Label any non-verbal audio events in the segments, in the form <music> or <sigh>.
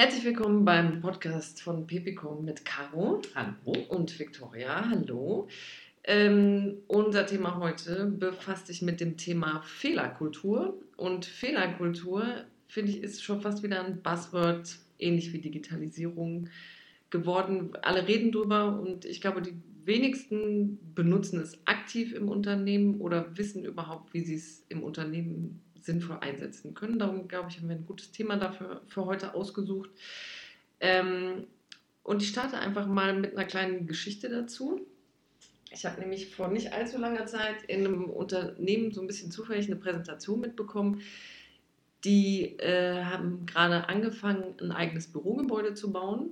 Herzlich willkommen beim Podcast von Pepicom mit Caro. Hallo. Und Victoria. Hallo. Ähm, unser Thema heute befasst sich mit dem Thema Fehlerkultur. Und Fehlerkultur, finde ich, ist schon fast wieder ein Buzzword, ähnlich wie Digitalisierung geworden. Alle reden drüber und ich glaube, die wenigsten benutzen es aktiv im Unternehmen oder wissen überhaupt, wie sie es im Unternehmen sinnvoll einsetzen können. Darum, glaube ich, haben wir ein gutes Thema dafür für heute ausgesucht. Ähm, und ich starte einfach mal mit einer kleinen Geschichte dazu. Ich habe nämlich vor nicht allzu langer Zeit in einem Unternehmen so ein bisschen zufällig eine Präsentation mitbekommen. Die äh, haben gerade angefangen, ein eigenes Bürogebäude zu bauen.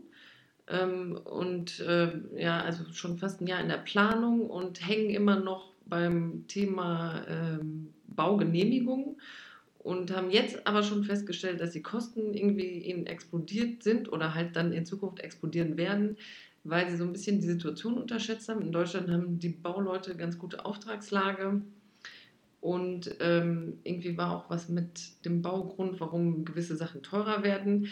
Ähm, und äh, ja, also schon fast ein Jahr in der Planung und hängen immer noch beim Thema ähm, Baugenehmigung und haben jetzt aber schon festgestellt, dass die Kosten irgendwie ihnen explodiert sind oder halt dann in Zukunft explodieren werden, weil sie so ein bisschen die Situation unterschätzt haben. In Deutschland haben die Bauleute ganz gute Auftragslage und ähm, irgendwie war auch was mit dem Baugrund, warum gewisse Sachen teurer werden.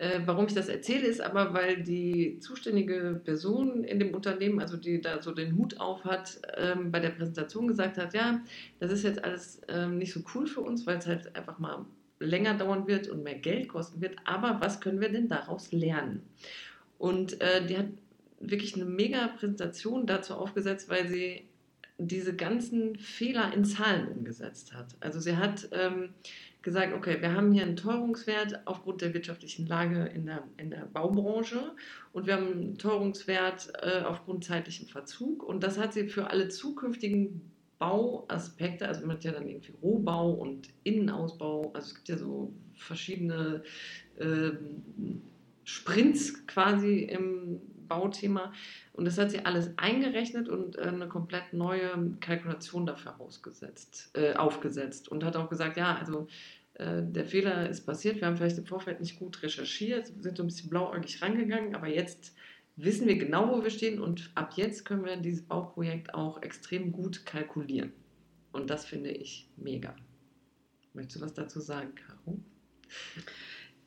Äh, warum ich das erzähle, ist aber, weil die zuständige Person in dem Unternehmen, also die da so den Hut auf hat, ähm, bei der Präsentation gesagt hat, ja, das ist jetzt alles ähm, nicht so cool für uns, weil es halt einfach mal länger dauern wird und mehr Geld kosten wird. Aber was können wir denn daraus lernen? Und äh, die hat wirklich eine mega Präsentation dazu aufgesetzt, weil sie diese ganzen Fehler in Zahlen umgesetzt hat. Also sie hat ähm, gesagt, okay, wir haben hier einen Teuerungswert aufgrund der wirtschaftlichen Lage in der, in der Baubranche und wir haben einen Teuerungswert äh, aufgrund zeitlichen Verzug. Und das hat sie für alle zukünftigen Bauaspekte, also man hat ja dann irgendwie Rohbau und Innenausbau, also es gibt ja so verschiedene äh, Sprints quasi im Bauthema. Und das hat sie alles eingerechnet und äh, eine komplett neue Kalkulation dafür äh, aufgesetzt. Und hat auch gesagt, ja, also äh, der Fehler ist passiert, wir haben vielleicht im Vorfeld nicht gut recherchiert, sind so ein bisschen blauäugig rangegangen, aber jetzt wissen wir genau, wo wir stehen und ab jetzt können wir dieses Bauprojekt auch extrem gut kalkulieren. Und das finde ich mega. Möchtest du was dazu sagen, Caro?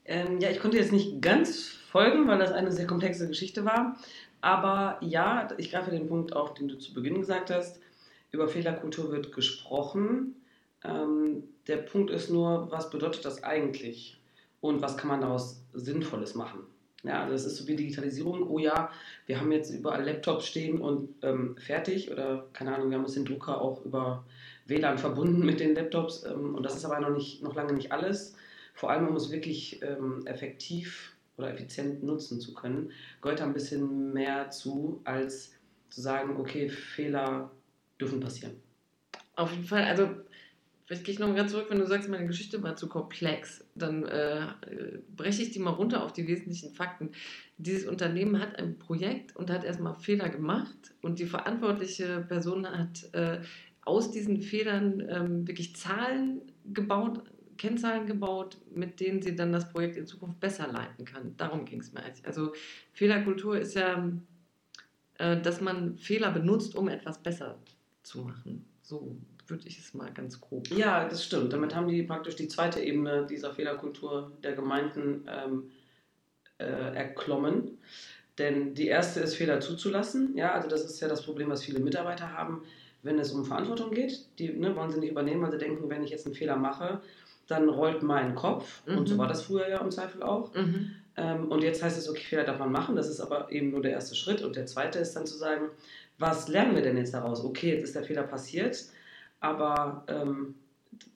Ähm, ja, ich konnte jetzt nicht ganz folgen, weil das eine sehr komplexe Geschichte war. Aber ja, ich greife den Punkt auf, den du zu Beginn gesagt hast. Über Fehlerkultur wird gesprochen. Ähm, der Punkt ist nur, was bedeutet das eigentlich? Und was kann man daraus Sinnvolles machen? Ja, also das ist so wie Digitalisierung. Oh ja, wir haben jetzt überall Laptops stehen und ähm, fertig. Oder keine Ahnung, wir haben uns den Drucker auch über WLAN verbunden mit den Laptops. Ähm, und das ist aber noch, nicht, noch lange nicht alles vor allem um es wirklich ähm, effektiv oder effizient nutzen zu können, gehört da ein bisschen mehr zu, als zu sagen, okay, Fehler dürfen passieren. Auf jeden Fall, also vielleicht gehe ich noch mal zurück, wenn du sagst, meine Geschichte war zu komplex, dann äh, breche ich die mal runter auf die wesentlichen Fakten. Dieses Unternehmen hat ein Projekt und hat erstmal Fehler gemacht und die verantwortliche Person hat äh, aus diesen Fehlern ähm, wirklich Zahlen gebaut, Kennzahlen gebaut, mit denen sie dann das Projekt in Zukunft besser leiten kann. Darum ging es mir. Also Fehlerkultur ist ja, äh, dass man Fehler benutzt, um etwas besser zu machen. So würde ich es mal ganz grob. Ja, das stimmt. Damit haben die praktisch die zweite Ebene dieser Fehlerkultur der Gemeinden ähm, äh, erklommen. Denn die erste ist, Fehler zuzulassen. Ja, also das ist ja das Problem, was viele Mitarbeiter haben, wenn es um Verantwortung geht. Die ne, wollen sie nicht übernehmen, weil sie denken, wenn ich jetzt einen Fehler mache, dann rollt mein Kopf, mhm. und so mhm. war das früher ja im Zweifel auch. Mhm. Ähm, und jetzt heißt es, okay, Fehler darf man machen, das ist aber eben nur der erste Schritt. Und der zweite ist dann zu sagen, was lernen wir denn jetzt daraus? Okay, jetzt ist der Fehler passiert, aber ähm,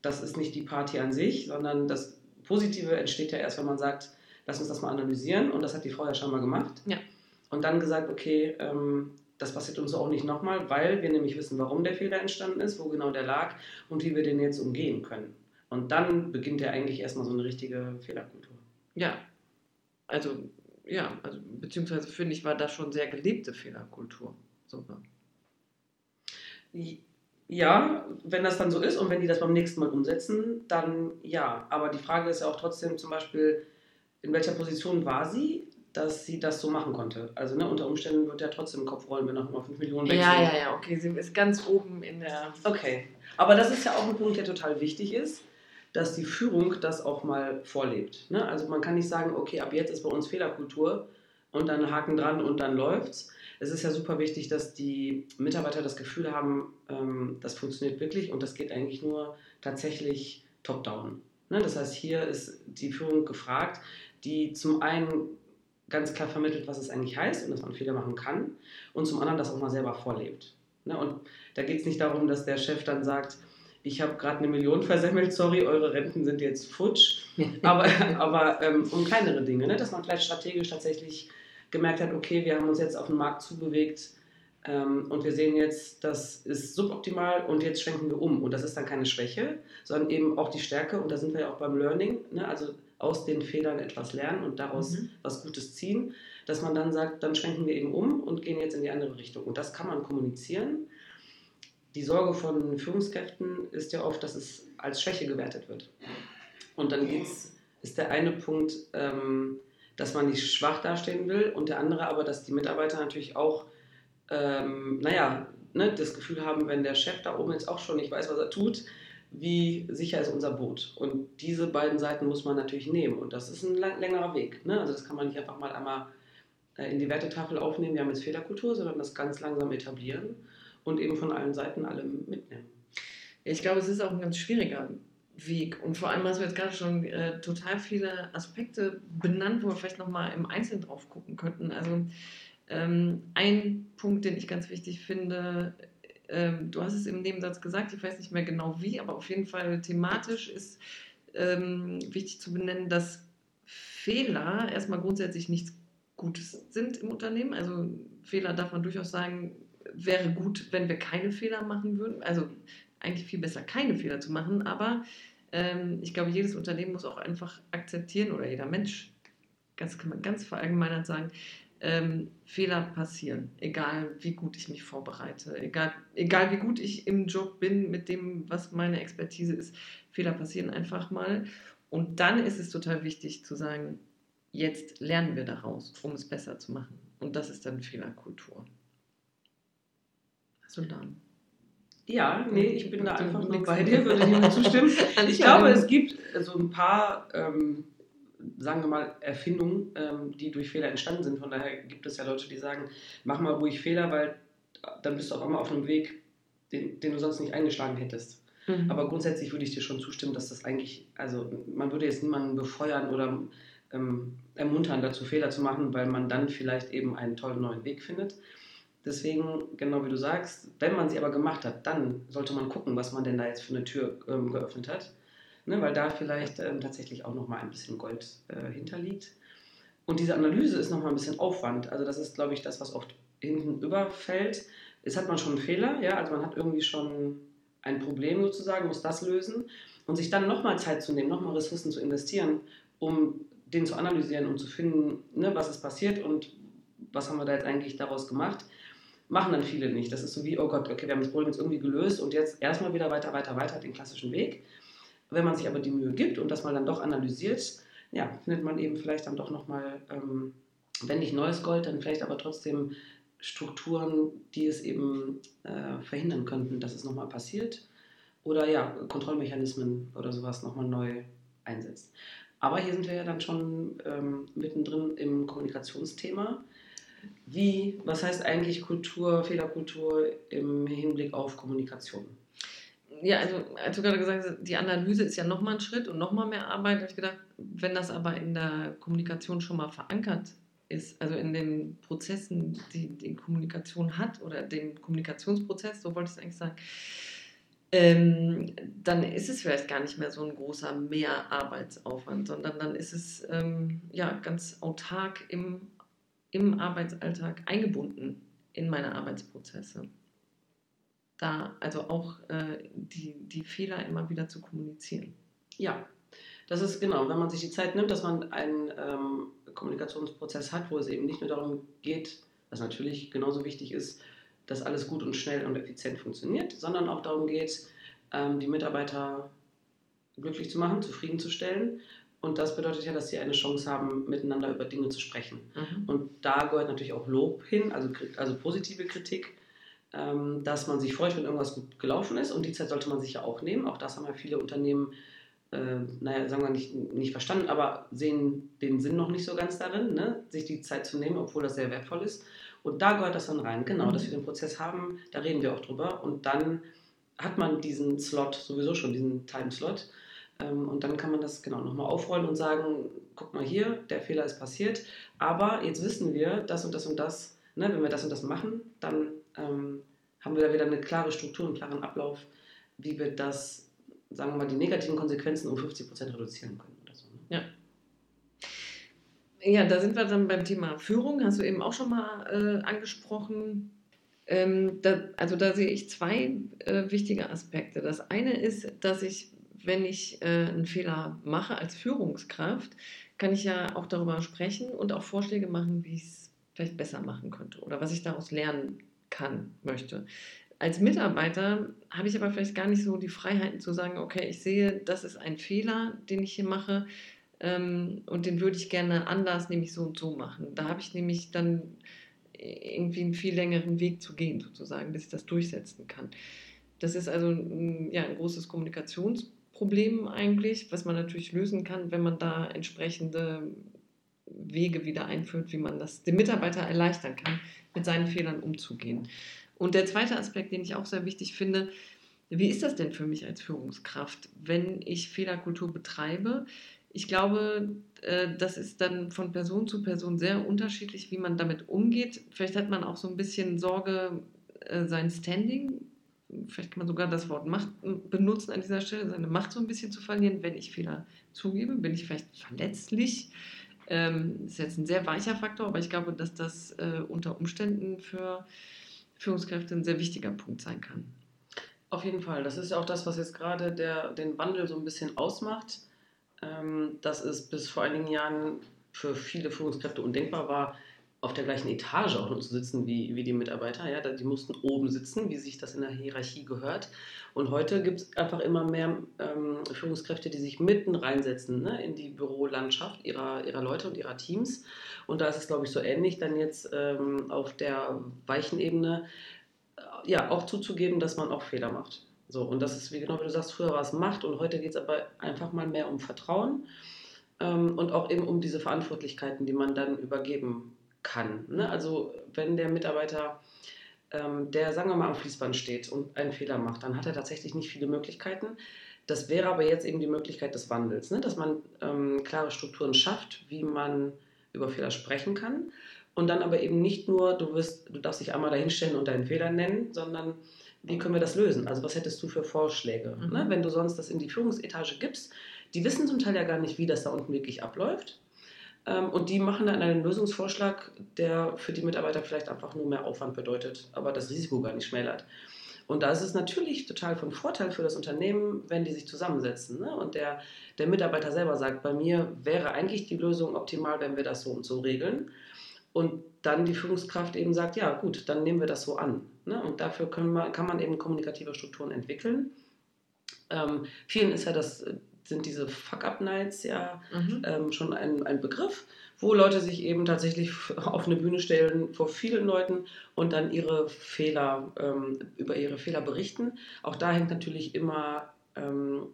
das ist nicht die Party an sich, sondern das Positive entsteht ja erst, wenn man sagt, lass uns das mal analysieren. Und das hat die Frau ja schon mal gemacht. Ja. Und dann gesagt, okay, ähm, das passiert uns auch nicht nochmal, weil wir nämlich wissen, warum der Fehler entstanden ist, wo genau der lag und wie wir den jetzt umgehen können. Und dann beginnt ja eigentlich erstmal so eine richtige Fehlerkultur. Ja, also ja, also beziehungsweise finde ich, war das schon sehr gelebte Fehlerkultur. Super. Ja, wenn das dann so ist und wenn die das beim nächsten Mal umsetzen, dann ja. Aber die Frage ist ja auch trotzdem zum Beispiel, in welcher Position war sie, dass sie das so machen konnte? Also ne, unter Umständen wird ja trotzdem Kopf rollen, wenn noch mal 5 Millionen wechseln. Ja, ja, ja, okay. Sie ist ganz oben in der. Okay. Aber das ist ja auch ein Punkt, der total wichtig ist dass die Führung das auch mal vorlebt. Ne? Also man kann nicht sagen, okay, ab jetzt ist bei uns Fehlerkultur und dann Haken dran und dann läuft's. Es ist ja super wichtig, dass die Mitarbeiter das Gefühl haben, ähm, das funktioniert wirklich und das geht eigentlich nur tatsächlich top-down. Ne? Das heißt, hier ist die Führung gefragt, die zum einen ganz klar vermittelt, was es eigentlich heißt und dass man Fehler machen kann und zum anderen das auch mal selber vorlebt. Ne? Und da geht es nicht darum, dass der Chef dann sagt, ich habe gerade eine Million versemmelt, sorry, eure Renten sind jetzt futsch, <laughs> aber, aber ähm, um kleinere Dinge, ne? dass man vielleicht strategisch tatsächlich gemerkt hat, okay, wir haben uns jetzt auf den Markt zubewegt ähm, und wir sehen jetzt, das ist suboptimal und jetzt schwenken wir um. Und das ist dann keine Schwäche, sondern eben auch die Stärke und da sind wir ja auch beim Learning, ne? also aus den Fehlern etwas lernen und daraus mhm. was Gutes ziehen, dass man dann sagt, dann schwenken wir eben um und gehen jetzt in die andere Richtung. Und das kann man kommunizieren. Die Sorge von Führungskräften ist ja oft, dass es als Schwäche gewertet wird. Und dann geht's, ist der eine Punkt, ähm, dass man nicht schwach dastehen will und der andere aber, dass die Mitarbeiter natürlich auch, ähm, naja, ne, das Gefühl haben, wenn der Chef da oben jetzt auch schon nicht weiß, was er tut, wie sicher ist unser Boot? Und diese beiden Seiten muss man natürlich nehmen. Und das ist ein lang, längerer Weg. Ne? Also das kann man nicht einfach mal einmal äh, in die Wertetafel aufnehmen, wir haben jetzt Fehlerkultur, sondern das ganz langsam etablieren und eben von allen Seiten alle mitnehmen. Ich glaube, es ist auch ein ganz schwieriger Weg. Und vor allem hast du jetzt gerade schon äh, total viele Aspekte benannt, wo wir vielleicht nochmal im Einzelnen drauf gucken könnten. Also ähm, ein Punkt, den ich ganz wichtig finde, ähm, du hast es im Nebensatz gesagt, ich weiß nicht mehr genau wie, aber auf jeden Fall thematisch ist ähm, wichtig zu benennen, dass Fehler erstmal grundsätzlich nichts Gutes sind im Unternehmen. Also Fehler darf man durchaus sagen, wäre gut, wenn wir keine Fehler machen würden. Also eigentlich viel besser, keine Fehler zu machen. Aber ähm, ich glaube, jedes Unternehmen muss auch einfach akzeptieren oder jeder Mensch, ganz kann man ganz verallgemeinert sagen, ähm, Fehler passieren, egal wie gut ich mich vorbereite, egal, egal wie gut ich im Job bin mit dem, was meine Expertise ist. Fehler passieren einfach mal. Und dann ist es total wichtig zu sagen, jetzt lernen wir daraus, um es besser zu machen. Und das ist dann Fehlerkultur. Dann? Ja, nee, ich bin da einfach nur bei dir, würde dir <laughs> zustimmen. Ich glaube, es gibt so ein paar ähm, sagen wir mal, Erfindungen, ähm, die durch Fehler entstanden sind. Von daher gibt es ja Leute, die sagen, mach mal ruhig Fehler, weil dann bist du auch immer auf einem Weg, den, den du sonst nicht eingeschlagen hättest. Mhm. Aber grundsätzlich würde ich dir schon zustimmen, dass das eigentlich, also man würde jetzt niemanden befeuern oder ähm, ermuntern, dazu Fehler zu machen, weil man dann vielleicht eben einen tollen neuen Weg findet. Deswegen, genau wie du sagst, wenn man sie aber gemacht hat, dann sollte man gucken, was man denn da jetzt für eine Tür ähm, geöffnet hat ne, weil da vielleicht ähm, tatsächlich auch nochmal ein bisschen Gold äh, hinterliegt. Und diese Analyse ist nochmal ein bisschen Aufwand. Also das ist, glaube ich, das, was oft hinten überfällt. Jetzt hat man schon einen Fehler, ja, also man hat irgendwie schon ein Problem sozusagen, muss das lösen und sich dann nochmal Zeit zu nehmen, nochmal Ressourcen zu investieren, um den zu analysieren und zu finden, ne, was ist passiert und was haben wir da jetzt eigentlich daraus gemacht, machen dann viele nicht. Das ist so wie, oh Gott, okay, wir haben das Problem jetzt irgendwie gelöst und jetzt erstmal wieder weiter, weiter, weiter den klassischen Weg. Wenn man sich aber die Mühe gibt und das mal dann doch analysiert, ja, findet man eben vielleicht dann doch nochmal, ähm, wenn nicht neues Gold, dann vielleicht aber trotzdem Strukturen, die es eben äh, verhindern könnten, dass es nochmal passiert. Oder ja, Kontrollmechanismen oder sowas nochmal neu einsetzt. Aber hier sind wir ja dann schon ähm, mittendrin im Kommunikationsthema. Wie, was heißt eigentlich Kultur, Fehlerkultur im Hinblick auf Kommunikation? ja, also als du gerade gesagt hast, die Analyse ist ja nochmal ein Schritt und nochmal mehr Arbeit, habe ich gedacht, wenn das aber in der Kommunikation schon mal verankert ist, also in den Prozessen, die die Kommunikation hat oder dem Kommunikationsprozess, so wollte ich es eigentlich sagen, ähm, dann ist es vielleicht gar nicht mehr so ein großer Mehrarbeitsaufwand, sondern dann ist es ähm, ja ganz autark im, im Arbeitsalltag eingebunden in meine Arbeitsprozesse da also auch äh, die, die Fehler immer wieder zu kommunizieren. Ja, das ist genau, wenn man sich die Zeit nimmt, dass man einen ähm, Kommunikationsprozess hat, wo es eben nicht nur darum geht, was natürlich genauso wichtig ist, dass alles gut und schnell und effizient funktioniert, sondern auch darum geht, ähm, die Mitarbeiter glücklich zu machen, zufriedenzustellen. Und das bedeutet ja, dass sie eine Chance haben, miteinander über Dinge zu sprechen. Mhm. Und da gehört natürlich auch Lob hin, also, also positive Kritik ähm, dass man sich freut, wenn irgendwas gut gelaufen ist und die Zeit sollte man sich ja auch nehmen. Auch das haben ja viele Unternehmen äh, naja, sagen wir nicht, nicht verstanden, aber sehen den Sinn noch nicht so ganz darin, ne? sich die Zeit zu nehmen, obwohl das sehr wertvoll ist. Und da gehört das dann rein, genau, mhm. dass wir den Prozess haben, da reden wir auch drüber. Und dann hat man diesen Slot sowieso schon, diesen Timeslot. Ähm, und dann kann man das genau nochmal aufrollen und sagen, guck mal hier, der Fehler ist passiert, aber jetzt wissen wir, das und das und das, ne, wenn wir das und das machen, dann ähm, haben wir da wieder eine klare Struktur, einen klaren Ablauf, wie wir das, sagen wir mal, die negativen Konsequenzen um 50 Prozent reduzieren können. Oder so, ne? Ja. Ja, da sind wir dann beim Thema Führung, hast du eben auch schon mal äh, angesprochen. Ähm, da, also da sehe ich zwei äh, wichtige Aspekte. Das eine ist, dass ich, wenn ich äh, einen Fehler mache als Führungskraft, kann ich ja auch darüber sprechen und auch Vorschläge machen, wie ich es vielleicht besser machen könnte oder was ich daraus lernen kann, möchte. Als Mitarbeiter habe ich aber vielleicht gar nicht so die Freiheiten zu sagen, okay, ich sehe, das ist ein Fehler, den ich hier mache ähm, und den würde ich gerne anders, nämlich so und so machen. Da habe ich nämlich dann irgendwie einen viel längeren Weg zu gehen, sozusagen, bis ich das durchsetzen kann. Das ist also ein, ja, ein großes Kommunikationsproblem eigentlich, was man natürlich lösen kann, wenn man da entsprechende Wege wieder einführt, wie man das dem Mitarbeiter erleichtern kann, mit seinen Fehlern umzugehen. Und der zweite Aspekt, den ich auch sehr wichtig finde, wie ist das denn für mich als Führungskraft, wenn ich Fehlerkultur betreibe? Ich glaube, äh, das ist dann von Person zu Person sehr unterschiedlich, wie man damit umgeht. Vielleicht hat man auch so ein bisschen Sorge, äh, sein Standing, vielleicht kann man sogar das Wort Macht benutzen an dieser Stelle, seine Macht so ein bisschen zu verlieren, wenn ich Fehler zugebe. Bin ich vielleicht verletzlich? Ähm, ist jetzt ein sehr weicher Faktor, aber ich glaube, dass das äh, unter Umständen für Führungskräfte ein sehr wichtiger Punkt sein kann. Auf jeden Fall. Das ist ja auch das, was jetzt gerade der, den Wandel so ein bisschen ausmacht ähm, dass es bis vor einigen Jahren für viele Führungskräfte undenkbar war, auf der gleichen Etage auch nur zu sitzen wie, wie die Mitarbeiter. Ja, die mussten oben sitzen, wie sich das in der Hierarchie gehört. Und heute gibt es einfach immer mehr ähm, Führungskräfte, die sich mitten reinsetzen ne, in die Bürolandschaft ihrer, ihrer Leute und ihrer Teams. Und da ist es, glaube ich, so ähnlich dann jetzt ähm, auf der weichen Ebene, äh, ja, auch zuzugeben, dass man auch Fehler macht. So, und das ist, wie genau wie du sagst, früher war es Macht und heute geht es aber einfach mal mehr um Vertrauen ähm, und auch eben um diese Verantwortlichkeiten, die man dann übergeben kann. Ne? Also wenn der Mitarbeiter, ähm, der sagen wir mal am Fließband steht und einen Fehler macht, dann hat er tatsächlich nicht viele Möglichkeiten. Das wäre aber jetzt eben die Möglichkeit des Wandels, ne? dass man ähm, klare Strukturen schafft, wie man über Fehler sprechen kann. Und dann aber eben nicht nur, du, wirst, du darfst dich einmal dahinstellen und deinen Fehler nennen, sondern wie können wir das lösen? Also was hättest du für Vorschläge? Mhm. Ne? Wenn du sonst das in die Führungsetage gibst, die wissen zum Teil ja gar nicht, wie das da unten wirklich abläuft. Ähm, und die machen dann einen Lösungsvorschlag, der für die Mitarbeiter vielleicht einfach nur mehr Aufwand bedeutet, aber das Risiko gar nicht schmälert. Und da ist es natürlich total von Vorteil für das Unternehmen, wenn die sich zusammensetzen. Ne? Und der, der Mitarbeiter selber sagt, bei mir wäre eigentlich die Lösung optimal, wenn wir das so und so regeln. Und dann die Führungskraft eben sagt, ja gut, dann nehmen wir das so an. Ne? Und dafür wir, kann man eben kommunikative Strukturen entwickeln. Ähm, vielen ist ja das, sind diese Fuck-Up-Nights ja mhm. ähm, schon ein, ein Begriff, wo Leute sich eben tatsächlich <laughs> auf eine Bühne stellen vor vielen Leuten und dann ihre Fehler, ähm, über ihre Fehler berichten. Auch da hängt natürlich immer, ähm,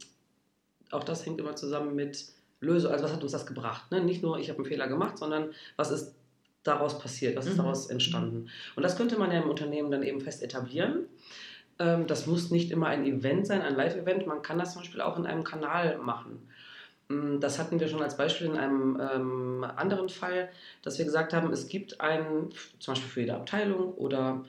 auch das hängt immer zusammen mit Lösung, also was hat uns das gebracht? Ne? Nicht nur, ich habe einen Fehler gemacht, sondern was ist daraus passiert, was ist mhm. daraus entstanden. Und das könnte man ja im Unternehmen dann eben fest etablieren. Ähm, das muss nicht immer ein Event sein, ein Live-Event. Man kann das zum Beispiel auch in einem Kanal machen. Mm, das hatten wir schon als Beispiel in einem ähm, anderen Fall, dass wir gesagt haben, es gibt einen, zum Beispiel für jede Abteilung oder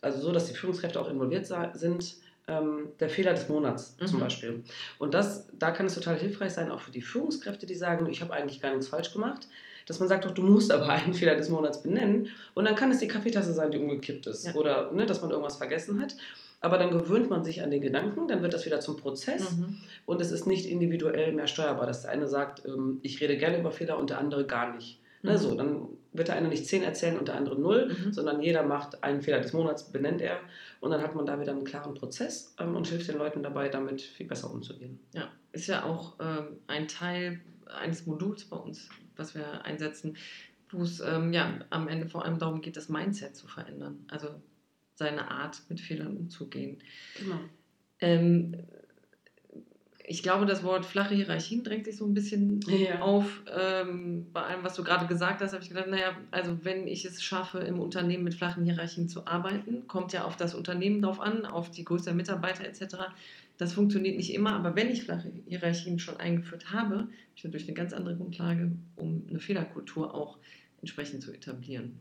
also so, dass die Führungskräfte auch involviert sind, ähm, der Fehler des Monats mhm. zum Beispiel. Und das, da kann es total hilfreich sein, auch für die Führungskräfte, die sagen, ich habe eigentlich gar nichts falsch gemacht dass man sagt, doch, du musst aber <laughs> einen Fehler des Monats benennen. Und dann kann es die Kaffeetasse sein, die umgekippt ist. Ja. Oder ne, dass man irgendwas vergessen hat. Aber dann gewöhnt man sich an den Gedanken, dann wird das wieder zum Prozess mhm. und es ist nicht individuell mehr steuerbar, dass der eine sagt, ähm, ich rede gerne über Fehler und der andere gar nicht. Ne, mhm. Ne, so, dann wird der eine nicht zehn erzählen und der andere null, mhm. sondern jeder macht einen Fehler des Monats, benennt er und dann hat man da wieder einen klaren Prozess ähm, und hilft den Leuten dabei, damit viel besser umzugehen. Ja, ist ja auch ähm, ein Teil eines Moduls bei uns was wir einsetzen, wo es ähm, ja, am Ende vor allem darum geht, das Mindset zu verändern. Also seine Art, mit Fehlern umzugehen. Genau. Ähm, ich glaube, das Wort flache Hierarchien drängt sich so ein bisschen ja. auf. Ähm, bei allem, was du gerade gesagt hast, habe ich gedacht, naja, also wenn ich es schaffe, im Unternehmen mit flachen Hierarchien zu arbeiten, kommt ja auf das Unternehmen drauf an, auf die Größe der Mitarbeiter etc. Das funktioniert nicht immer, aber wenn ich flache Hierarchien schon eingeführt habe, habe ich natürlich eine ganz andere Grundlage, um eine Fehlerkultur auch entsprechend zu etablieren.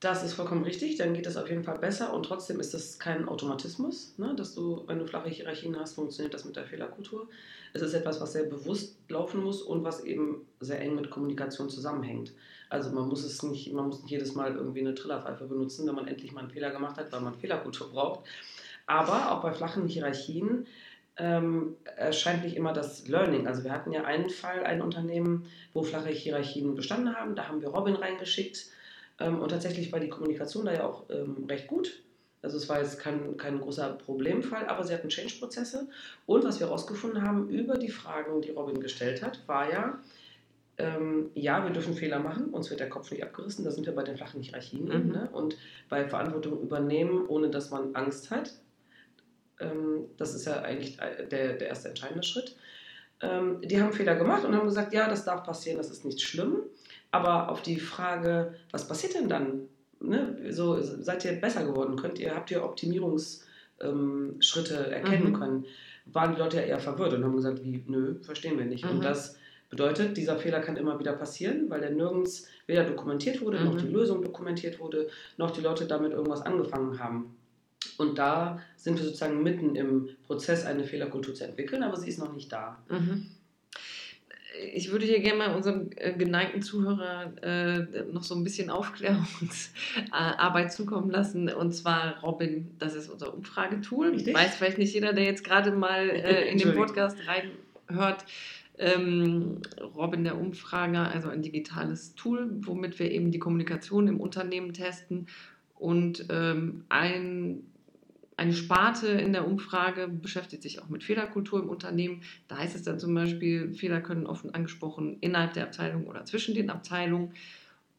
Das ist vollkommen richtig, dann geht das auf jeden Fall besser und trotzdem ist das kein Automatismus, ne? dass du, wenn du flache Hierarchien hast, funktioniert das mit der Fehlerkultur. Es ist etwas, was sehr bewusst laufen muss und was eben sehr eng mit Kommunikation zusammenhängt. Also man muss es nicht, man muss nicht jedes Mal irgendwie eine Trillerpfeife benutzen, wenn man endlich mal einen Fehler gemacht hat, weil man Fehlerkultur braucht. Aber auch bei flachen Hierarchien ähm, erscheint nicht immer das Learning. Also wir hatten ja einen Fall, ein Unternehmen, wo flache Hierarchien bestanden haben. Da haben wir Robin reingeschickt und tatsächlich war die Kommunikation da ja auch ähm, recht gut. Also es war jetzt kein, kein großer Problemfall, aber sie hatten Change-Prozesse. Und was wir herausgefunden haben über die Fragen, die Robin gestellt hat, war ja, ähm, ja, wir dürfen Fehler machen, uns wird der Kopf nicht abgerissen, da sind wir bei den flachen Hierarchien. Mhm. Ne? Und bei Verantwortung übernehmen, ohne dass man Angst hat, ähm, das ist ja eigentlich der, der erste entscheidende Schritt. Ähm, die haben Fehler gemacht und haben gesagt, ja, das darf passieren, das ist nicht schlimm. Aber auf die Frage, was passiert denn dann? Ne? So, seid ihr besser geworden? Könnt ihr, habt ihr Optimierungsschritte ähm, erkennen mhm. können? Waren die Leute ja eher verwirrt und haben gesagt, wie, nö, verstehen wir nicht. Mhm. Und das bedeutet, dieser Fehler kann immer wieder passieren, weil der nirgends weder dokumentiert wurde, mhm. noch die Lösung dokumentiert wurde, noch die Leute damit irgendwas angefangen haben. Und da sind wir sozusagen mitten im Prozess, eine Fehlerkultur zu entwickeln, aber sie ist noch nicht da. Mhm ich würde hier gerne mal unserem äh, geneigten Zuhörer äh, noch so ein bisschen Aufklärungsarbeit <laughs> zukommen lassen. Und zwar Robin, das ist unser Umfragetool. Richtig? Weiß vielleicht nicht jeder, der jetzt gerade mal äh, <laughs> in den Podcast reinhört. Ähm, Robin der Umfrager, also ein digitales Tool, womit wir eben die Kommunikation im Unternehmen testen. Und ähm, ein eine Sparte in der Umfrage beschäftigt sich auch mit Fehlerkultur im Unternehmen. Da heißt es dann zum Beispiel, Fehler können offen angesprochen innerhalb der Abteilung oder zwischen den Abteilungen.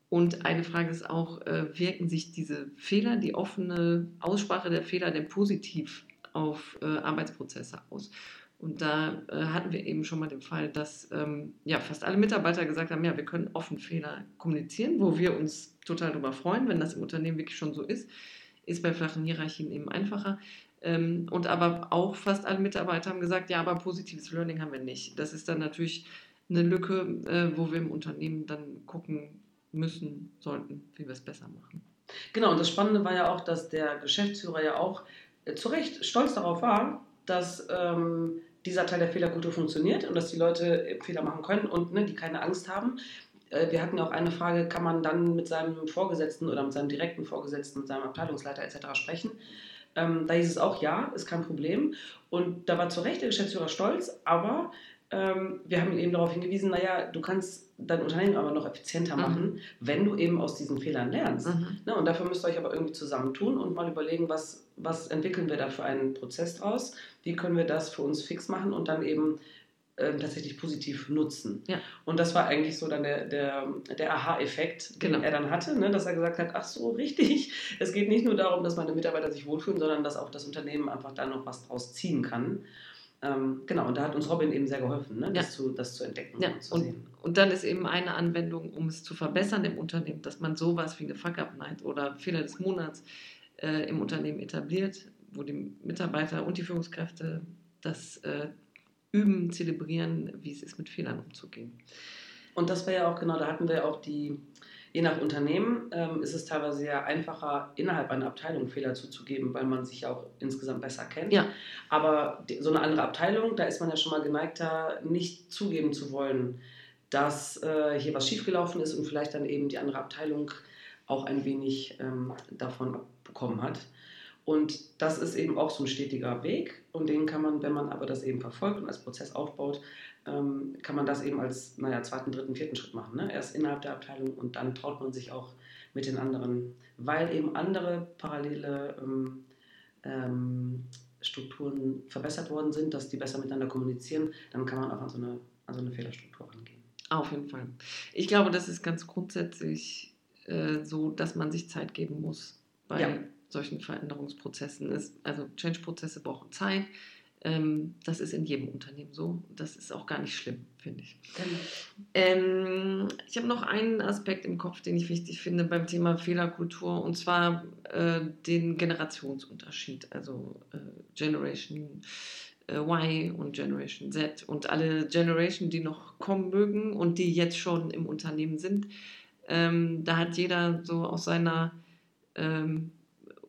Und eine Frage ist auch, äh, wirken sich diese Fehler, die offene Aussprache der Fehler denn positiv auf äh, Arbeitsprozesse aus? Und da äh, hatten wir eben schon mal den Fall, dass ähm, ja, fast alle Mitarbeiter gesagt haben, ja, wir können offen Fehler kommunizieren, wo wir uns total darüber freuen, wenn das im Unternehmen wirklich schon so ist ist bei flachen Hierarchien eben einfacher. Ähm, und aber auch fast alle Mitarbeiter haben gesagt, ja, aber positives Learning haben wir nicht. Das ist dann natürlich eine Lücke, äh, wo wir im Unternehmen dann gucken müssen, sollten, wie wir es besser machen. Genau, und das Spannende war ja auch, dass der Geschäftsführer ja auch äh, zu Recht stolz darauf war, dass ähm, dieser Teil der Fehlerkultur funktioniert und dass die Leute Fehler machen können und ne, die keine Angst haben. Äh, wir hatten ja auch eine Frage, kann man dann mit seinem Vorgesetzten oder mit seinem direkten Vorgesetzten, mit seinem Abteilungsleiter etc. sprechen? Ähm, da hieß es auch, ja, ist kein Problem. Und da war zu Recht der Geschäftsführer stolz, aber ähm, wir haben ihn eben darauf hingewiesen, naja, du kannst dein Unternehmen aber noch effizienter machen, mhm. wenn du eben aus diesen Fehlern lernst. Mhm. Ne, und dafür müsst ihr euch aber irgendwie zusammentun und mal überlegen, was, was entwickeln wir da für einen Prozess draus, wie können wir das für uns fix machen und dann eben ähm, tatsächlich positiv nutzen. Ja. Und das war eigentlich so dann der, der, der Aha-Effekt, den genau. er dann hatte, ne? dass er gesagt hat, ach so, <laughs> richtig, es geht nicht nur darum, dass meine Mitarbeiter sich wohlfühlen, sondern dass auch das Unternehmen einfach da noch was draus ziehen kann. Ähm, genau, und da hat uns Robin eben sehr geholfen, ne? das, ja. zu, das zu entdecken ja. und zu und, sehen. Und dann ist eben eine Anwendung, um es zu verbessern im Unternehmen, dass man sowas wie eine Fuck-Up-Night oder Fehler des Monats äh, im Unternehmen etabliert, wo die Mitarbeiter und die Führungskräfte das äh, üben, zelebrieren, wie es ist, mit Fehlern umzugehen. Und das wäre ja auch genau, da hatten wir auch die, je nach Unternehmen ähm, ist es teilweise sehr einfacher, innerhalb einer Abteilung Fehler zuzugeben, weil man sich ja auch insgesamt besser kennt. Ja. Aber die, so eine andere Abteilung, da ist man ja schon mal geneigter, nicht zugeben zu wollen, dass äh, hier was schiefgelaufen ist und vielleicht dann eben die andere Abteilung auch ein wenig ähm, davon bekommen hat. Und das ist eben auch so ein stetiger Weg und den kann man, wenn man aber das eben verfolgt und als Prozess aufbaut, ähm, kann man das eben als, naja, zweiten, dritten, vierten Schritt machen. Ne? Erst innerhalb der Abteilung und dann traut man sich auch mit den anderen, weil eben andere parallele ähm, ähm, Strukturen verbessert worden sind, dass die besser miteinander kommunizieren, dann kann man auch an so eine, an so eine Fehlerstruktur rangehen. Auf jeden Fall. Ich glaube, das ist ganz grundsätzlich äh, so, dass man sich Zeit geben muss. Weil ja solchen Veränderungsprozessen ist. Also Change-Prozesse brauchen Zeit. Ähm, das ist in jedem Unternehmen so. Das ist auch gar nicht schlimm, finde ich. Ähm, ich habe noch einen Aspekt im Kopf, den ich wichtig finde beim Thema Fehlerkultur, und zwar äh, den Generationsunterschied, also äh, Generation äh, Y und Generation Z und alle Generation, die noch kommen mögen und die jetzt schon im Unternehmen sind. Ähm, da hat jeder so aus seiner ähm,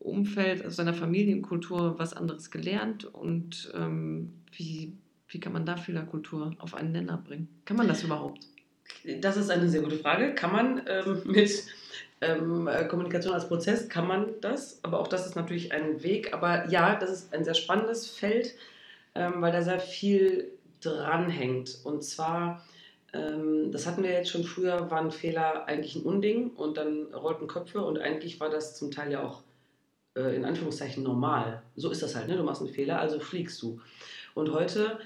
Umfeld, aus seiner Familienkultur was anderes gelernt und ähm, wie, wie kann man da Fehlerkultur auf einen Nenner bringen? Kann man das überhaupt? Das ist eine sehr gute Frage. Kann man ähm, <laughs> mit ähm, Kommunikation als Prozess, kann man das? Aber auch das ist natürlich ein Weg. Aber ja, das ist ein sehr spannendes Feld, ähm, weil da sehr viel dranhängt. Und zwar, ähm, das hatten wir jetzt schon früher, waren Fehler eigentlich ein Unding und dann rollten Köpfe und eigentlich war das zum Teil ja auch äh, in Anführungszeichen normal. So ist das halt, ne? du machst einen Fehler, also fliegst du. Und heute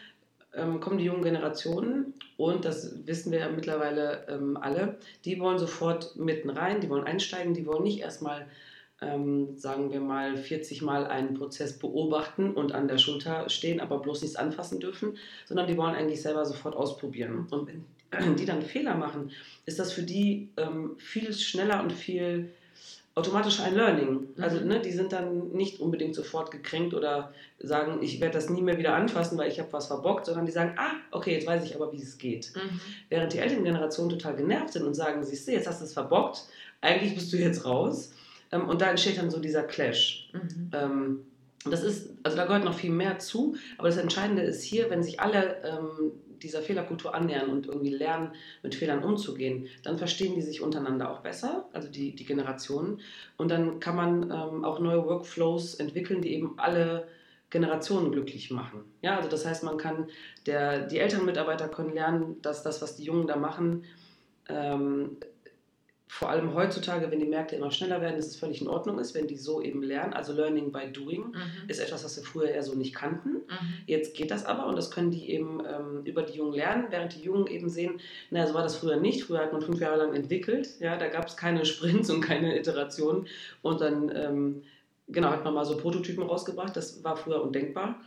ähm, kommen die jungen Generationen und das wissen wir ja mittlerweile ähm, alle, die wollen sofort mitten rein, die wollen einsteigen, die wollen nicht erstmal, ähm, sagen wir mal, 40 Mal einen Prozess beobachten und an der Schulter stehen, aber bloß nichts anfassen dürfen, sondern die wollen eigentlich selber sofort ausprobieren. Und wenn die dann Fehler machen, ist das für die ähm, viel schneller und viel automatisch ein Learning. Also Mhm. ne, die sind dann nicht unbedingt sofort gekränkt oder sagen, ich werde das nie mehr wieder anfassen, weil ich habe was verbockt, sondern die sagen, ah, okay, jetzt weiß ich aber, wie es geht. Mhm. Während die älteren Generationen total genervt sind und sagen, siehst du, jetzt hast du es verbockt, eigentlich bist du jetzt raus. Ähm, und da entsteht dann so dieser Clash. Mhm. Ähm, das ist, also da gehört noch viel mehr zu, aber das Entscheidende ist hier, wenn sich alle ähm, dieser Fehlerkultur annähern und irgendwie lernen, mit Fehlern umzugehen, dann verstehen die sich untereinander auch besser, also die, die Generationen. Und dann kann man ähm, auch neue Workflows entwickeln, die eben alle Generationen glücklich machen. Ja, also das heißt, man kann, der, die älteren Mitarbeiter können lernen, dass das, was die Jungen da machen, ähm, vor allem heutzutage, wenn die Märkte immer schneller werden, dass es völlig in Ordnung ist, wenn die so eben lernen. Also Learning by Doing Mhm. ist etwas, was wir früher eher so nicht kannten. Mhm. Jetzt geht das aber und das können die eben ähm, über die Jungen lernen, während die Jungen eben sehen, naja, so war das früher nicht. Früher hat man fünf Jahre lang entwickelt, ja, da gab es keine <laughs> Sprints und keine Iterationen und dann ähm, genau hat man mal so Prototypen rausgebracht, das war früher undenkbar.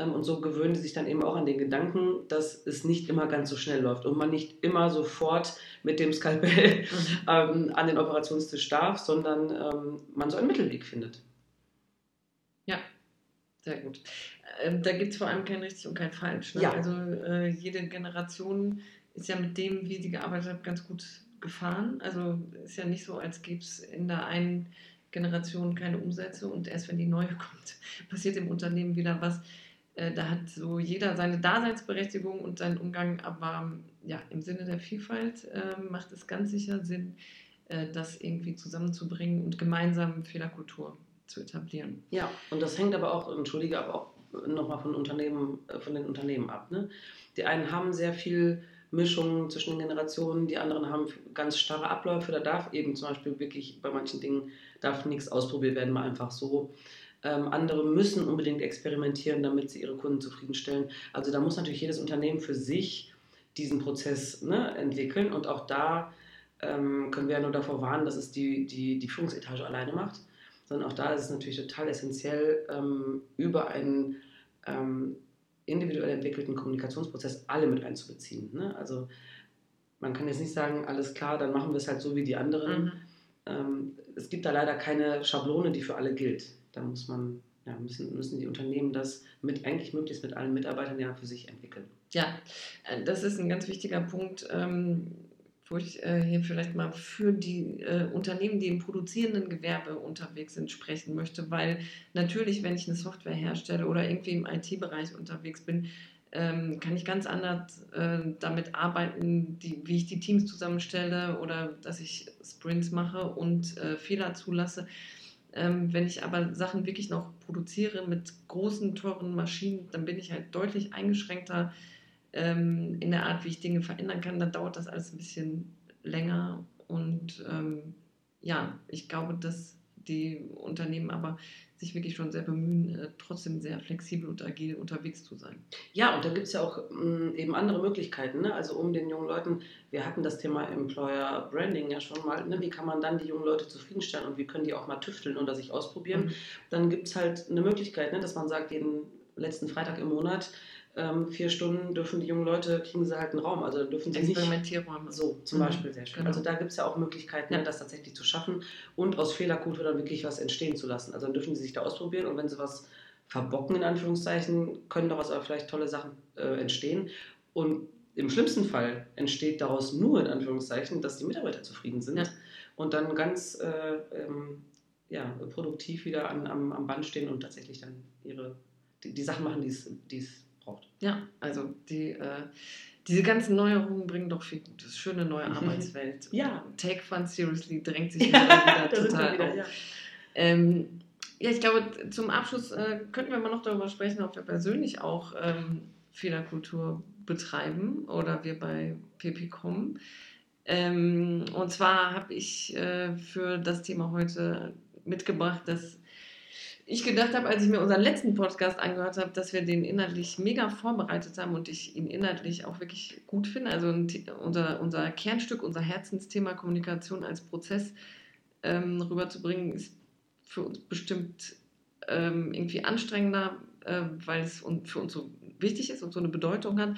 Ähm, und so gewöhnen die sich dann eben auch an den Gedanken, dass es nicht immer ganz so schnell läuft und man nicht immer sofort mit dem Skalpell Mhm. <laughs> ähm, an den Operationstisch darf, sondern ähm, man so einen Mittelweg findet. Sehr gut. Ähm, da gibt es vor allem kein richtig und kein falsch. Ne? Ja. Also äh, jede Generation ist ja mit dem, wie sie gearbeitet hat, ganz gut gefahren. Also ist ja nicht so, als gäbe es in der einen Generation keine Umsätze und erst wenn die neue <laughs> kommt, passiert im Unternehmen wieder was. Äh, da hat so jeder seine Daseinsberechtigung und seinen Umgang, aber ja, im Sinne der Vielfalt äh, macht es ganz sicher Sinn, äh, das irgendwie zusammenzubringen und gemeinsam Fehlerkultur zu etablieren. Ja, und das hängt aber auch, entschuldige, aber auch nochmal von Unternehmen, äh, von den Unternehmen ab. Ne? Die einen haben sehr viel Mischung zwischen den Generationen, die anderen haben ganz starre Abläufe. Da darf eben zum Beispiel wirklich bei manchen Dingen darf nichts ausprobiert werden, mal einfach so. Ähm, andere müssen unbedingt experimentieren, damit sie ihre Kunden zufriedenstellen. Also da muss natürlich jedes Unternehmen für sich diesen Prozess ne, entwickeln und auch da ähm, können wir ja nur davor warnen, dass es die, die, die Führungsetage alleine macht sondern auch da ist es natürlich total essentiell, ähm, über einen ähm, individuell entwickelten Kommunikationsprozess alle mit einzubeziehen. Ne? Also man kann jetzt nicht sagen, alles klar, dann machen wir es halt so wie die anderen. Mhm. Ähm, es gibt da leider keine Schablone, die für alle gilt. Da muss man, ja, müssen, müssen die Unternehmen das mit eigentlich möglichst mit allen Mitarbeitern ja für sich entwickeln. Ja, äh, das ist ein ganz wichtiger Punkt, ähm, wo ich äh, hier vielleicht mal für die äh, Unternehmen, die im produzierenden Gewerbe unterwegs sind, sprechen möchte, weil natürlich, wenn ich eine Software herstelle oder irgendwie im IT-Bereich unterwegs bin, ähm, kann ich ganz anders äh, damit arbeiten, die, wie ich die Teams zusammenstelle oder dass ich Sprints mache und äh, Fehler zulasse. Ähm, wenn ich aber Sachen wirklich noch produziere mit großen, teuren Maschinen, dann bin ich halt deutlich eingeschränkter ähm, in der Art, wie ich Dinge verändern kann. Dann dauert das alles ein bisschen länger. Und ähm, ja, ich glaube, dass die Unternehmen aber sich wirklich schon sehr bemühen, äh, trotzdem sehr flexibel und agil unterwegs zu sein. Ja, und da gibt es ja auch mh, eben andere Möglichkeiten. Ne? Also um den jungen Leuten, wir hatten das Thema Employer Branding ja schon mal, ne? wie kann man dann die jungen Leute zufriedenstellen und wie können die auch mal tüfteln oder sich ausprobieren. Mhm. Dann gibt es halt eine Möglichkeit, ne? dass man sagt, jeden letzten Freitag im Monat ähm, vier Stunden dürfen die jungen Leute, kriegen sie halt einen Raum. Also dürfen sie nicht. Experimentierräume. So, zum Mhm, Beispiel sehr schön. genau. Also da gibt es ja auch Möglichkeiten, Ja. das tatsächlich zu schaffen und aus Fehlerkultur dann wirklich was entstehen zu lassen. Also dann dürfen sie sich da ausprobieren und wenn sie was verbocken, in Anführungszeichen, können daraus aber vielleicht tolle Sachen äh, entstehen. Und im schlimmsten Fall entsteht daraus nur in Anführungszeichen, dass die Mitarbeiter zufrieden sind Ja. und dann ganz äh, ähm, ja, produktiv wieder an, am, am Band stehen und tatsächlich dann ihre die, die Sachen machen, die es braucht. Ja, also die, äh, diese ganzen Neuerungen bringen doch viel Gutes. Schöne neue <laughs> Arbeitswelt. Ja. Take Fun Seriously drängt sich <laughs> wieder, total wieder, auf. ja. Ähm, ja, ich glaube, zum Abschluss äh, könnten wir mal noch darüber sprechen, ob wir persönlich auch ähm, Fehlerkultur betreiben oder wir bei PP kommen. Ähm, und zwar habe ich äh, für das Thema heute mitgebracht, dass ich gedacht habe, als ich mir unseren letzten Podcast angehört habe, dass wir den inhaltlich mega vorbereitet haben und ich ihn inhaltlich auch wirklich gut finde. Also unser, unser Kernstück, unser Herzensthema Kommunikation als Prozess ähm, rüberzubringen, ist für uns bestimmt ähm, irgendwie anstrengender, äh, weil es für uns so wichtig ist und so eine Bedeutung hat.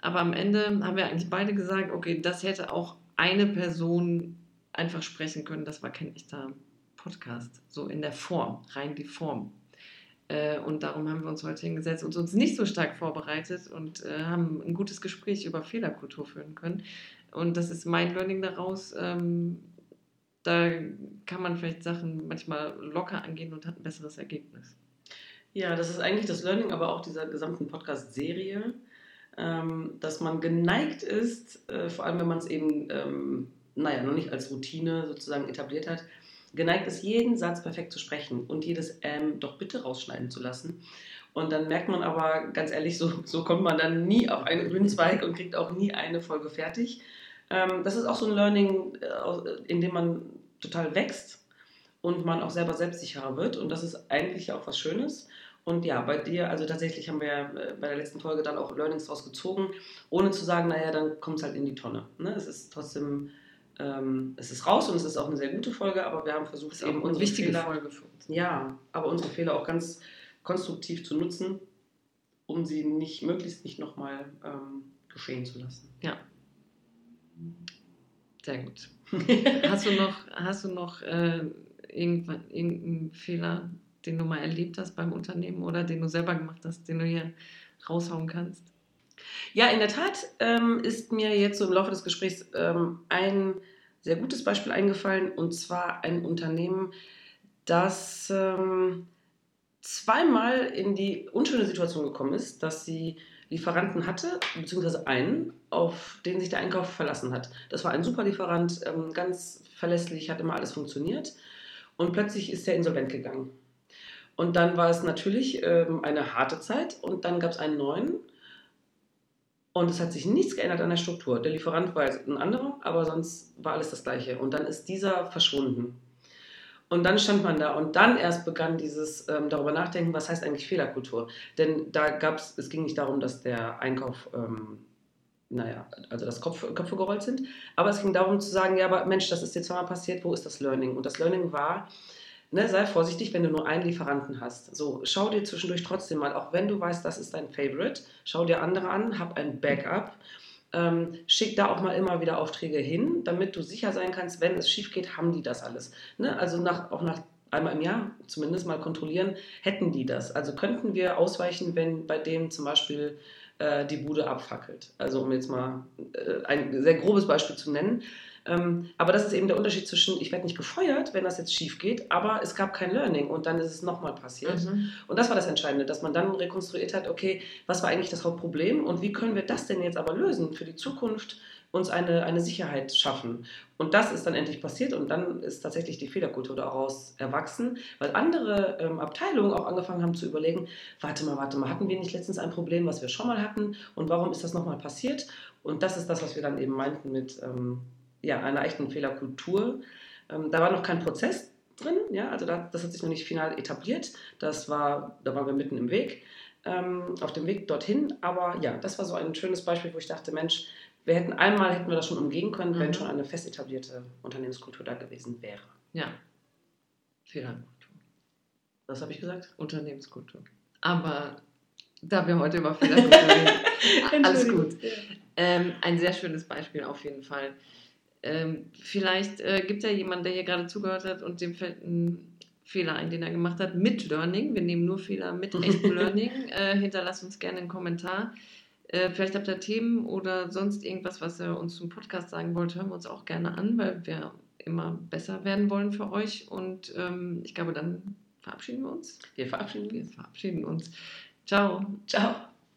Aber am Ende haben wir eigentlich beide gesagt, okay, das hätte auch eine Person einfach sprechen können. Das war kein echter Podcast, so in der Form, rein die Form. Äh, und darum haben wir uns heute hingesetzt und uns nicht so stark vorbereitet und äh, haben ein gutes Gespräch über Fehlerkultur führen können. Und das ist mein Learning daraus. Ähm, da kann man vielleicht Sachen manchmal locker angehen und hat ein besseres Ergebnis. Ja, das ist eigentlich das Learning, aber auch dieser gesamten Podcast-Serie, ähm, dass man geneigt ist, äh, vor allem wenn man es eben, ähm, naja, noch nicht als Routine sozusagen etabliert hat, geneigt ist, jeden Satz perfekt zu sprechen und jedes ähm doch bitte rausschneiden zu lassen. Und dann merkt man aber, ganz ehrlich, so, so kommt man dann nie auf einen grünen <laughs> Zweig und kriegt auch nie eine Folge fertig. Ähm, das ist auch so ein Learning, äh, in dem man total wächst und man auch selber selbstsicherer wird. Und das ist eigentlich auch was Schönes. Und ja, bei dir, also tatsächlich haben wir äh, bei der letzten Folge dann auch Learnings draus gezogen, ohne zu sagen, naja, dann kommt es halt in die Tonne. Ne? Es ist trotzdem, ähm, es ist raus und es ist auch eine sehr gute Folge, aber wir haben versucht, auch eben unsere wichtige Fehler, Folge für uns. ja, aber unsere Fehler auch ganz konstruktiv zu nutzen, um sie nicht, möglichst nicht nochmal ähm, geschehen zu lassen. Sehr gut. <laughs> Hast du noch, hast du noch äh, irgendwann, irgendeinen Fehler, den du mal erlebt hast beim Unternehmen oder den du selber gemacht hast, den du hier raushauen kannst? Ja, in der Tat ähm, ist mir jetzt so im Laufe des Gesprächs ähm, ein sehr gutes Beispiel eingefallen und zwar ein Unternehmen, das ähm, zweimal in die unschöne Situation gekommen ist, dass sie Lieferanten hatte, beziehungsweise einen, auf den sich der Einkauf verlassen hat. Das war ein super Lieferant, ähm, ganz verlässlich, hat immer alles funktioniert und plötzlich ist er insolvent gegangen. Und dann war es natürlich ähm, eine harte Zeit und dann gab es einen neuen und es hat sich nichts geändert an der Struktur. Der Lieferant war jetzt ein anderer, aber sonst war alles das Gleiche. Und dann ist dieser verschwunden. Und dann stand man da und dann erst begann dieses ähm, darüber nachdenken, was heißt eigentlich Fehlerkultur. Denn da gab es, es ging nicht darum, dass der Einkauf, ähm, naja, also dass Kopf, Köpfe gerollt sind, aber es ging darum zu sagen, ja, aber Mensch, das ist jetzt zweimal passiert, wo ist das Learning? Und das Learning war, ne, sei vorsichtig, wenn du nur einen Lieferanten hast. So, schau dir zwischendurch trotzdem mal, auch wenn du weißt, das ist dein Favorite, schau dir andere an, hab ein Backup. Ähm, schick da auch mal immer wieder Aufträge hin, damit du sicher sein kannst, wenn es schief geht, haben die das alles. Ne? Also nach, auch nach einmal im Jahr zumindest mal kontrollieren, hätten die das. Also könnten wir ausweichen, wenn bei dem zum Beispiel äh, die Bude abfackelt. Also um jetzt mal äh, ein sehr grobes Beispiel zu nennen. Ähm, aber das ist eben der Unterschied zwischen, ich werde nicht gefeuert, wenn das jetzt schief geht, aber es gab kein Learning und dann ist es nochmal passiert. Mhm. Und das war das Entscheidende, dass man dann rekonstruiert hat, okay, was war eigentlich das Hauptproblem und wie können wir das denn jetzt aber lösen für die Zukunft, uns eine, eine Sicherheit schaffen. Und das ist dann endlich passiert und dann ist tatsächlich die Fehlerkultur daraus erwachsen, weil andere ähm, Abteilungen auch angefangen haben zu überlegen, warte mal, warte mal, hatten wir nicht letztens ein Problem, was wir schon mal hatten und warum ist das nochmal passiert? Und das ist das, was wir dann eben meinten mit ähm, ja, einer echten Fehlerkultur. Ähm, da war noch kein Prozess drin, ja, also da, das hat sich noch nicht final etabliert. Das war, da waren wir mitten im Weg, ähm, auf dem Weg dorthin. Aber ja, das war so ein schönes Beispiel, wo ich dachte, Mensch, wir hätten einmal hätten wir das schon umgehen können, Mhm. wenn schon eine fest etablierte Unternehmenskultur da gewesen wäre. Ja. Fehlerkultur. Was habe ich gesagt? Unternehmenskultur. Aber da wir heute über Fehlerkultur reden. <laughs> Alles gut. Ähm, ein sehr schönes Beispiel auf jeden Fall. Ähm, vielleicht äh, gibt es ja jemanden, der hier gerade zugehört hat und dem fällt ein Fehler ein, den er gemacht hat mit Learning. Wir nehmen nur Fehler mit <laughs> echtem Learning. Äh, hinterlasst uns gerne einen Kommentar. Äh, vielleicht habt ihr Themen oder sonst irgendwas, was ihr uns zum Podcast sagen wollt, hören wir uns auch gerne an, weil wir immer besser werden wollen für euch. Und ähm, ich glaube, dann verabschieden wir uns. Wir verabschieden, wir verabschieden uns. Ciao. Ciao.